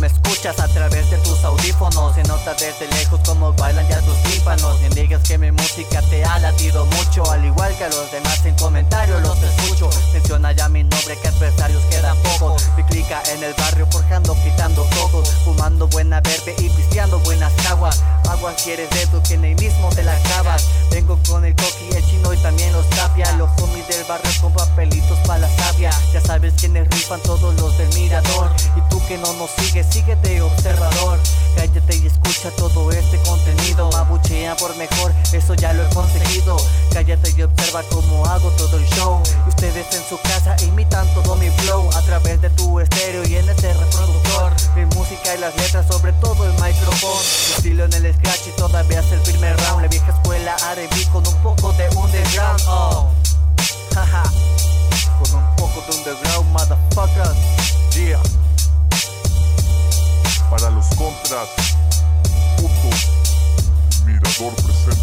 me escuchas a través de tus audífonos. Se nota desde lejos como bailan ya tus tímpanos. Ni digas que mi música te ha latido mucho Al igual que a los demás en comentarios los escucho. Menciona ya mi nombre que adversarios quedan pocos. Mi clica en el barrio forjando, quitando todos Fumando buena verde y pisteando buenas caguas Agua quieres de tu que ni mismo te la acabas. Vengo con el coqui, papelitos para la sabia Ya sabes quiénes rifan todos los del mirador. Y tú que no nos sigues, síguete observador. Cállate y escucha todo este contenido. Mabuchean por mejor, eso ya lo he conseguido. Cállate y observa cómo hago todo el show. Y ustedes en su casa imitan todo mi flow. A través de tu estéreo y en este reproductor. Mi música y las letras sobre todo el micrófono. Mi estilo en el scratch y todavía es el primer round. La vieja escuela R&B con contrato. Foto. Mirador presente.